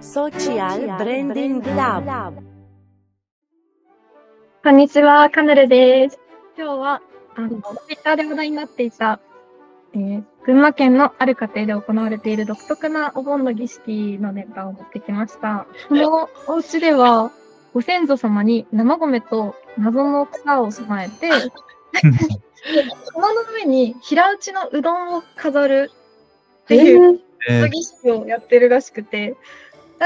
Social Branding Lab こんにちは、カヌレです。今日は、あの、ツイッターで話題になっていた、えー群馬県のある家庭で行われている独特なお盆の儀式のネタを持ってきました。このお家では、ご先祖様に生米と謎の草を備えて、その上に平打ちのうどんを飾るっていうえー儀式をやってるらしくて、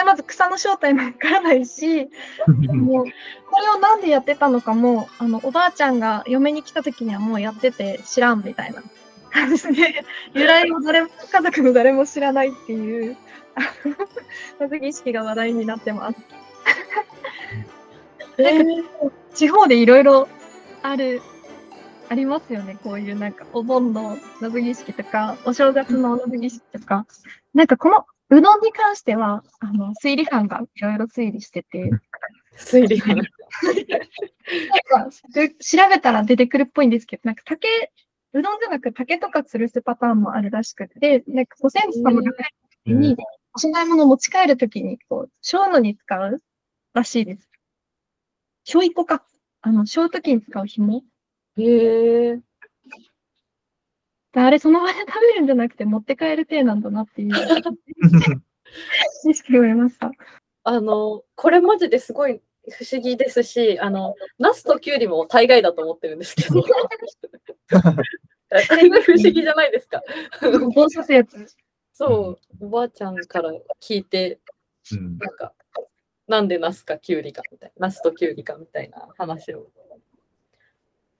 まず草の正体もわからないし、もうこれをなんでやってたのかも、あの、おばあちゃんが嫁に来た時にはもうやってて知らんみたいな感じで、由来を誰も、家族の誰も知らないっていう、あの謎儀式が話題になってます。なんか地方でいろいろある、ありますよね。こういうなんかお盆の謎儀式とか、お正月の謎儀式とか。なんかこのうどんに関しては、あの、推理班がいろいろ推理してて、推理班。なんかで調べたら出てくるっぽいんですけど、なんか竹、うどんじゃなく竹とか吊るすパターンもあるらしくて、なんかご先祖様が帰に、お供え持ち帰るときに、こう、しょうのに使うらしいです。しょういこか。あの、しょうときに使う紐。へえ。であれ、その場で食べるんじゃなくて持って帰る体なんだなっていう知識を得ました。あの、これマジですごい不思議ですし、あの、ナスとキュウリも大概だと思ってるんですけど。大概不思議じゃないですか。棒刺すやつ。そう、おばあちゃんから聞いて、うんなんか、なんでナスかキュウリかみたいな、ナスとキュウリかみたいな話を。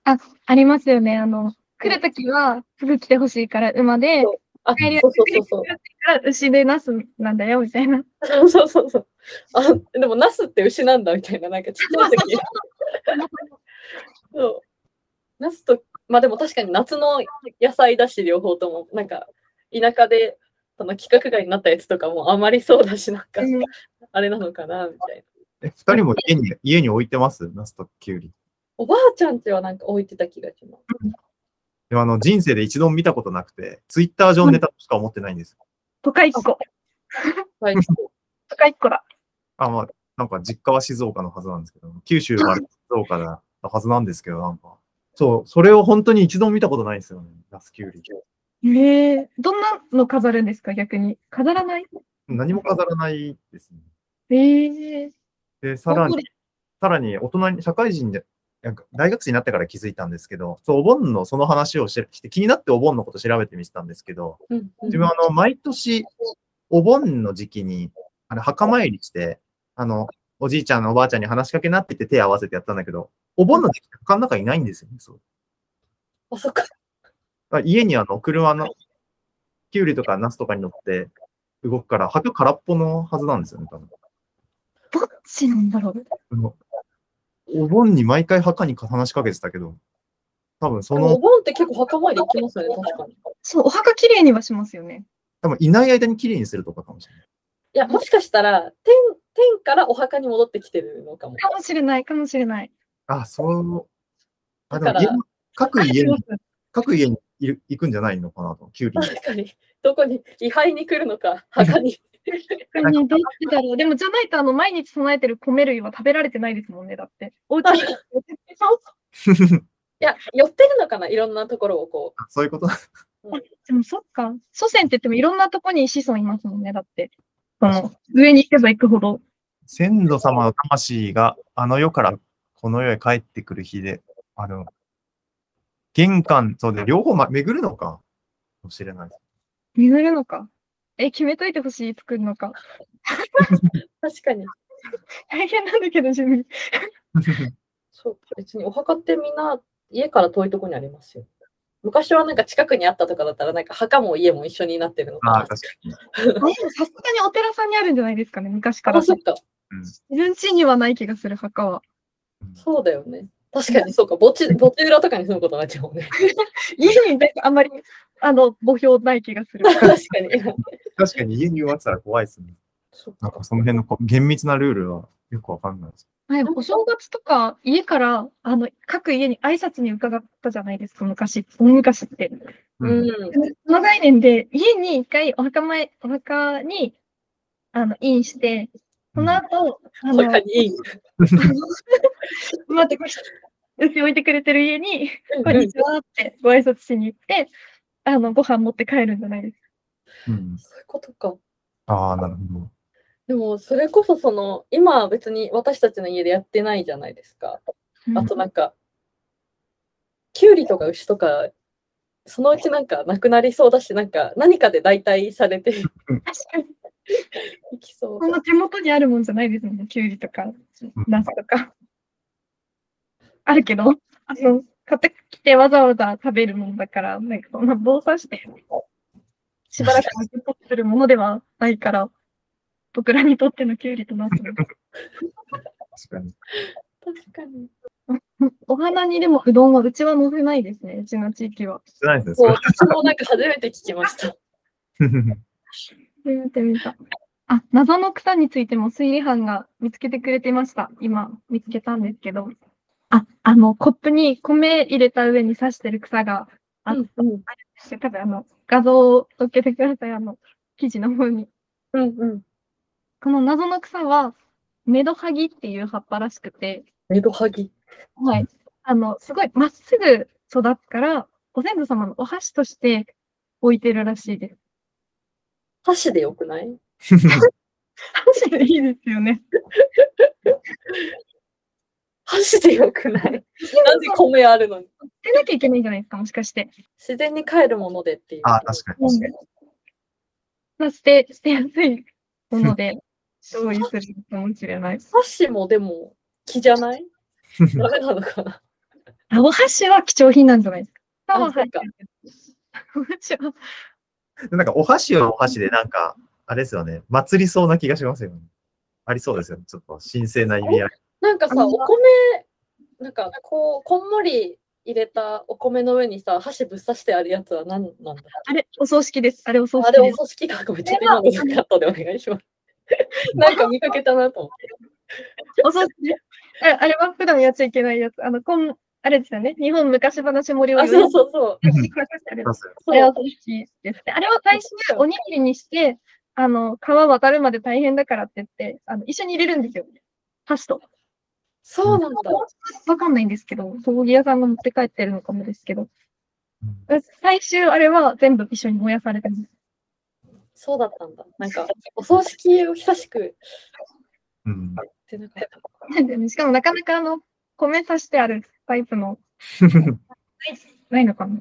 ありますよね。あの、来るときは、すぐ来てほしいから馬で、あ、帰りはそうそうそうそう。から牛でナスなんだよ、みたいな。そうそうそうそう。あ、でもナスって牛なんだみたいな、なんかちっちゃい時。そう。ナスと、まあでも確かに夏の野菜だし、両方とも、なんか田舎でその規格外になったやつとかもあまりそうだし、なんかうんあれなのかなみたいな。え二人も家に家に置いてます？ナスとキュウリ。おばあちゃんちはなんか置いてた気がします。でもあの人生で一度も見たことなくて、ツイッター上のネタとしか思ってないんです。都会っ子。はい、都会っ子だ。あ、まあ、なんか実家は静岡のはずなんですけど、九州は静岡だはずなんですけど、なんか、そう、それを本当に一度も見たことないんですよね、ナスキュウリ。へえどんなの飾るんですか、逆に。飾らない？何も飾らないですね。へえで、さらにさらに大人に、社会人で、大学生になってから気づいたんですけど、そう、お盆のその話をしして、気になってお盆のこと調べてみてたんですけど、うんうん自分はあの、毎年、お盆の時期に、あの、墓参りして、あの、おじいちゃんのおばあちゃんに話しかけなって言って手を合わせてやったんだけど、お盆の時期、墓の中いないんですよね、そう。あ、そっか。家にあの、車の、キュウリとかナスとかに乗って動くから、墓空っぽのはずなんですよね、多分。どっちなんだろう。お盆に毎回墓に話しかけてたけど、多分そでもおの、盆って結構墓参り行きますよね、確かに。いそう、お墓きれいにはしますよね。多分いない間に綺麗にするとかかもしれない。や、もしかしたら、天、天からお墓に戻ってきてるのかも。かもしれない、かもしれない。あ、そう。あ、でも家の各家に各家にいる行くんじゃないのかなと、キュウリ。確かに。どこに、位牌に来るのか、墓に。逆にどっちだろう。でも、じゃないと、あの、毎日備えてる米類は食べられてないですもんね、だって。お家に。いや、寄ってるのかな、いろんなところをこあそういうこと？でもそっか。祖先って言ってもいろんなとこに子孫いますもんね、だって。その、上に行けば行くほど。先祖様の魂があの世からこの世へ帰ってくる日で、あの、玄関、そうで、両方、ま、巡るのかもしれない。巡るのか。え、決めといてほしい、作るのか。う。確かに。大変なんだけど、自分。そう、別にお墓ってみんな家から遠いところにありますよ。昔はなんか近くにあったとかだったら、なんか墓も家も一緒になってるのかな。ああ、確かに。あでもさすがにお寺さんにあるんじゃないですかね、昔から。あ、そっか。自分家にはない気がする、墓は。そうだよね。確かにそうか。墓地、墓地裏とかに住むことになっちゃうもんね。家にあんまり、あの、墓標ない気がする。確かに。確かに家に埋まってたら怖いですね。なんかその辺のこ厳密なルールはよくわかんないです。はい、お正月とか、家から、あの、各家に挨拶に伺ったじゃないですか、昔。大昔って。うん。その概念で、家に一回お墓前、お墓にあの、インして、その後、あの、他にいい。待って、これ、牛置いてくれてる家に、こんにちはってご挨拶しに行って、あの、ご飯持って帰るんじゃないですか。うん。そういうことか。ああ、なるほど。でも、それこそその、今は別に私たちの家でやってないじゃないですか。あとなんか、キュウリとか牛とか、そのうちなんかなくなりそうだし、なんか何かで代替されて確かに、いきそうそんな手元にあるもんじゃないですもんね。きゅうりとか、ナスとか。あるけど、あの、買ってきてわざわざ食べるもんだから、なんかそんな棒刺して、しばらく受け取ってるものではないから、僕らにとってのきゅうりとナスの確かに。確かに。お花にでもうどんはうちは乗せないですね、うちの地域は。してないですそう、ね。私もなんか初めて聞きました。見てみた。あ、謎の草についても推理班が見つけてくれてました。今、見つけたんですけど。あ、あの、コップに米入れた上に刺してる草があっうんうんて、多分あの、画像を載っけてください、あの、記事の方に。うんうん。この謎の草は、メドハギっていう葉っぱらしくて、メドハギ？はい。あの、すごいまっすぐ育つから、ご先祖様のお箸として置いてるらしいです。箸でよくない？箸でいいですよね。箸でよくない？なんで米あるのに？捨てなきゃいけないんじゃないですか、もしかして。自然に帰るものでっていう。ああ、確かに。確かにまあ、捨て、捨てやすいもので、消費するかもしれない。箸もでも木じゃない？ダメなのかな？あお箸は貴重品なんじゃないですか。あは入ってるけどお箸は、なんか、お箸はお箸で、なんか、あれですよね。祭りそうな気がしますよね。ありそうですよね。ちょっと神聖な意味合い。なんかさ、お米、なんかこう、こんもり入れたお米の上にさ、箸ぶっ刺してあるやつは何なんだ？あれ、お葬式です。あれ、お葬あれ、お。葬式か。ごめん、ちょっと今のカットでお願いします。なんか見かけたなと思って。お葬式ですああれは普段やっちゃいけないやつ。あの、こん、あれですよね。日本昔話盛りをあ、そうそうそう。あれはお葬式ですね。あれは最初、おにぎりにして、あの、川渡るまで大変だからって言って、あの、一緒に入れるんですよ。箸と。そうなんだ。わかんないんですけど、葬儀屋さんが持って帰ってるのかもですけど、うん最終あれは全部一緒に燃やされてます。そうだったんだ。なんか、お葬式を久しくうん。ってなかった。しかもなかなかあの、米刺してあるタイプの、な いないのかな。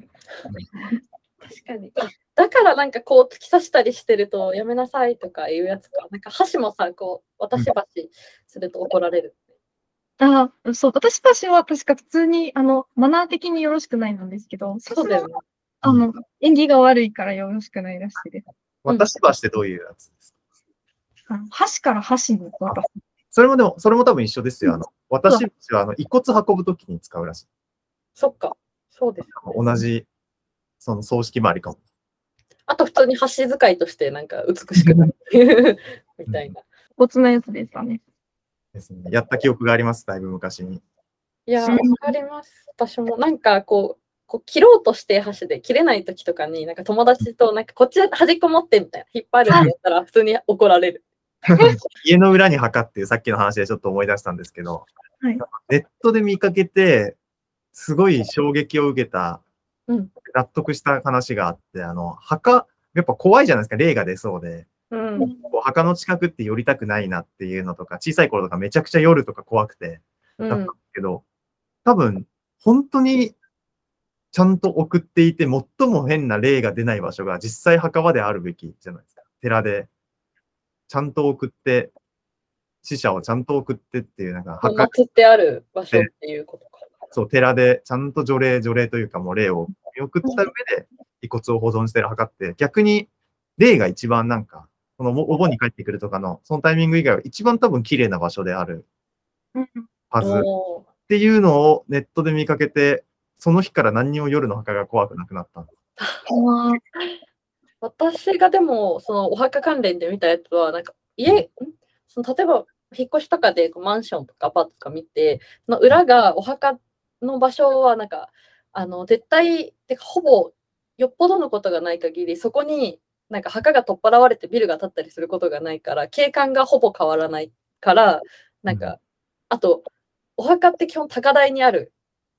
確かに。あだからなんかこう突き刺したりしてるとやめなさいとかいうやつか。なんか箸もさ、こう渡し箸すると怒られる。ああ、そう、私たちは確か普通に、あの、マナー的によろしくないなんですけど、そうだよね。あの、縁起が悪いからよろしくないらしいです。私箸ってどういうやつですか？あの箸から箸に渡す。それもでも、それも多分一緒ですよ。あの、私箸は、あの、遺骨運ぶときに使うらしい。そっか。そうです。同じ、その葬式もありかも。あと普通に箸使いとしてなんか美しくなる みたいな。骨のやつですかね。ですね。やった記憶があります、だいぶ昔に。いや、わうんかります。私もなんかこう、こう切ろうとして箸で切れない時とかに、なんか友達となんかこっち端っこ持ってみたいな、引っ張るってやったら普通に怒られる。家の裏に墓っていうさっきの話でちょっと思い出したんですけど、はいネットで見かけて、すごい衝撃を受けた、うん納得した話があって、あの、墓、やっぱ怖いじゃないですか、霊が出そうで。うん。墓の近くって寄りたくないなっていうのとか、小さい頃とかめちゃくちゃ夜とか怖くて、うんだったけど、多分、本当にちゃんと送っていて、最も変な霊が出ない場所が実際墓場であるべきじゃないですか。寺で、ちゃんと送って、死者をちゃんと送ってっていう、なんか墓、祀ってある場所っていうことか。そう、寺でちゃんと除霊、除霊というかもう霊を見送った上で遺骨を保存してる墓って、逆に霊が一番なんか、このおお盆に帰ってくるとかの、そのタイミング以外は一番多分綺麗な場所であるうん。はず。っていうのをネットで見かけて、その日から何にも夜の墓が怖くなくなった。私がでも、そのお墓関連で見たやつは、なんか家、ん。その例えば引っ越しとかでこうマンションとかアパートとか見て、その裏がお墓の場所はなんか、あの絶対、てかほぼよっぽどのことがない限り、そこになんか墓が取っ払われてビルが建ったりすることがないから、景観がほぼ変わらないから、なんか、あと、お墓って基本高台にある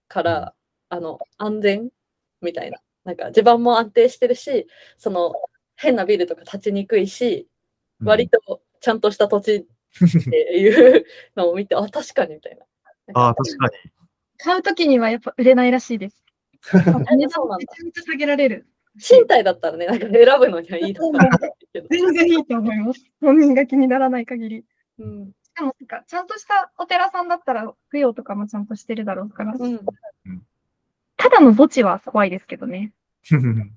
から、あの、安全みたいな。なんか地盤も安定してるし、その、変なビルとか建ちにくいし、割とちゃんとした土地 っていうのを見て、あ、確かにみたいな。ああ、確かに。買うときにはやっぱ売れないらしいです。値段そうなんだめちゃめちゃ下げられる。賃貸だったらね、なんか選ぶのにはいいだろうなけど。全然いいと思います。本人が気にならない限り。うん。しかもなんか、ちゃんとしたお寺さんだったら、供養とかもちゃんとしてるだろうから。うん。ただの墓地は怖いですけどね。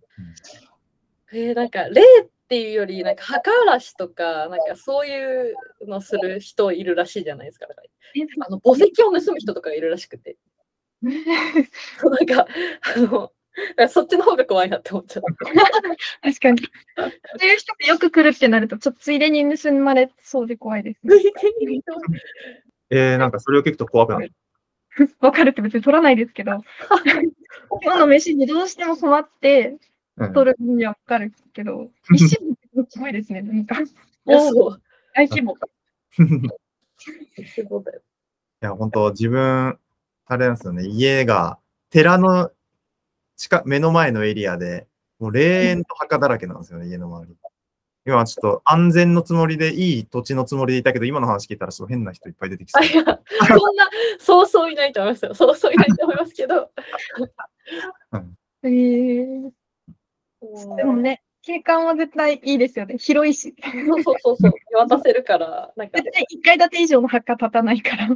えー、なんか、霊っていうより、なんか墓荒らしとか、なんかそういうのする人いるらしいじゃないですか。あの墓石を盗む人とかいるらしくて。なんか、あの、そっちの方が怖いなって思っちゃった。確かに。そういう人がよく来るってなると、ちょっとついでに盗まれそうで怖いですね。えー、なんかそれを聞くと怖くなる。わかるって別に取らないですけど、今日の飯にどうしても困ってうん取るにはわかるけど、一瞬ですごいですね、なんか。いやそう。大規模。いや、本当自分、あれなんですよね、家が寺の近目の前のエリアで、もう霊園と墓だらけなんですよね、家の周り。今はちょっと安全のつもりで、いい土地のつもりでいたけど、今の話聞いたら、ちょっと変な人いっぱい出てきそあ、いや、そんな、そうそういないと思いますよ。そうそういないと思いますけど。えー、でもね、景観は絶対いいですよね。広いし。そうそうそうそう。見渡せるから、なんか、絶対1階建て以上の墓建たないから。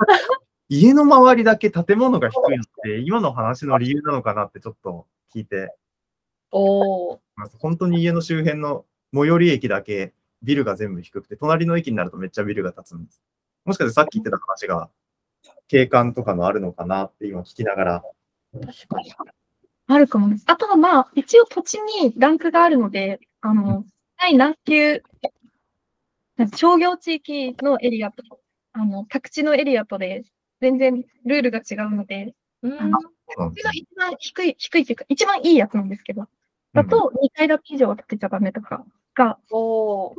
家の周りだけ建物が低いのって、今の話の理由なのかなってちょっと聞いてお。本当に家の周辺の最寄り駅だけビルが全部低くて、隣の駅になるとめっちゃビルが建つんです。もしかしてさっき言ってた話が、景観とかのあるのかなって今聞きながら。確かに。あるかもです。あとはまあ、一応土地にランクがあるので、あの、第何級、商業地域のエリアと、あの、宅地のエリアとで、全然ルールが違うので、うん。あの一番低い、低いっていうか、一番いいやつなんですけど、だと2階建て以上は建てちゃダメとかが、お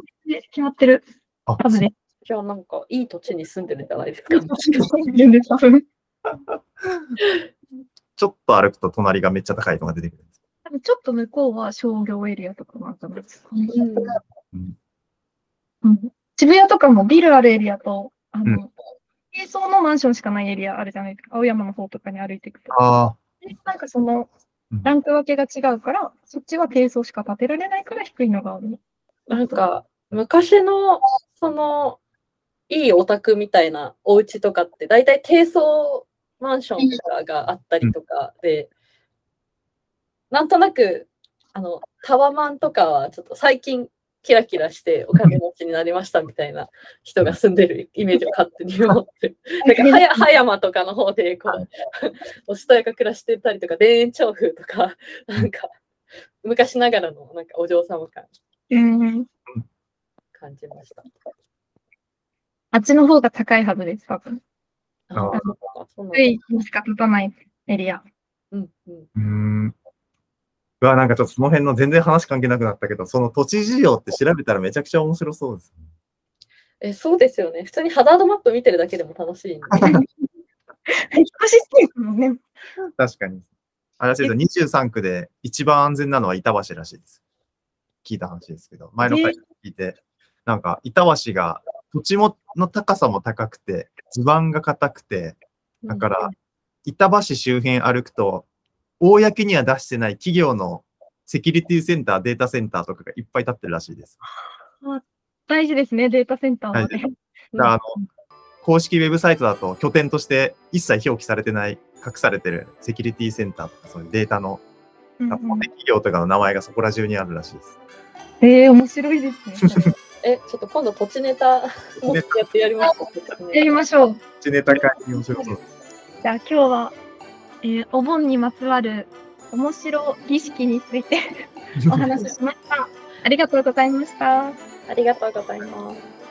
決まってる。あはずです。じゃあなんか、いい土地に住んでるんじゃないですか？全然多分ちょっと歩くと隣がめっちゃ高いのが出てくるんです。多分ちょっと向こうは商業エリアとかもあったんです。うん。うん。うん。渋谷とかもビルあるエリアと、あうの、低層のマンションしかないエリアあるじゃないですか。青山の方とかに歩いていくと。あでなんかそのうん、ランク分けが違うから、そっちは低層しか建てられないから低いのがある。なんか、昔の、その、いいお宅みたいなお家とかって、大体低層マンションとかがあったりとかで、なんとなく、あの、タワマンとかはちょっと最近キラキラしてお金持ちになりましたみたいな人が住んでるイ メージを勝手に持ってる。なんか、はや葉山とかの方で、こう、おしとやか暮らしてたりとか、田園調布とか、なんか、昔ながらの、なんかお嬢様感うん。感じました。あっちの方が高いはずです、多分。ああそうなんだ低いにしか建たないエリア。うんうんうーん。うわ、なんかちょっとその辺の全然話関係なくなったけど、その土地事情って調べたらめちゃくちゃ面白そうですね。え、そうですよね。普通にハザードマップ見てるだけでも楽しいんで。引っ越ししてるもんね。確かに。あれらしいですよ23区で一番安全なのは板橋らしいです。聞いた話ですけど、前の回聞いて、なんか板橋が土地もの高さも高くて、地盤が硬くて、だから、板橋周辺歩くと、公には出してない企業のセキュリティセンター、データセンターとかがいっぱい立ってるらしいです。大事ですね、データセンターはね。あの、公式ウェブサイトだと拠点として一切表記されてない、隠されてるセキュリティセンターとか、そういうデータのうん大手企業とかの名前がそこら中にあるらしいです。えー、面白いですね。え、ちょっと今度土地ネタもやってやりましょう。やりましょう。地ネタ会に面白そう。じゃあ今日は、えーお盆にまつわる面白儀式について お話ししました。ありがとうございました。ありがとうございます。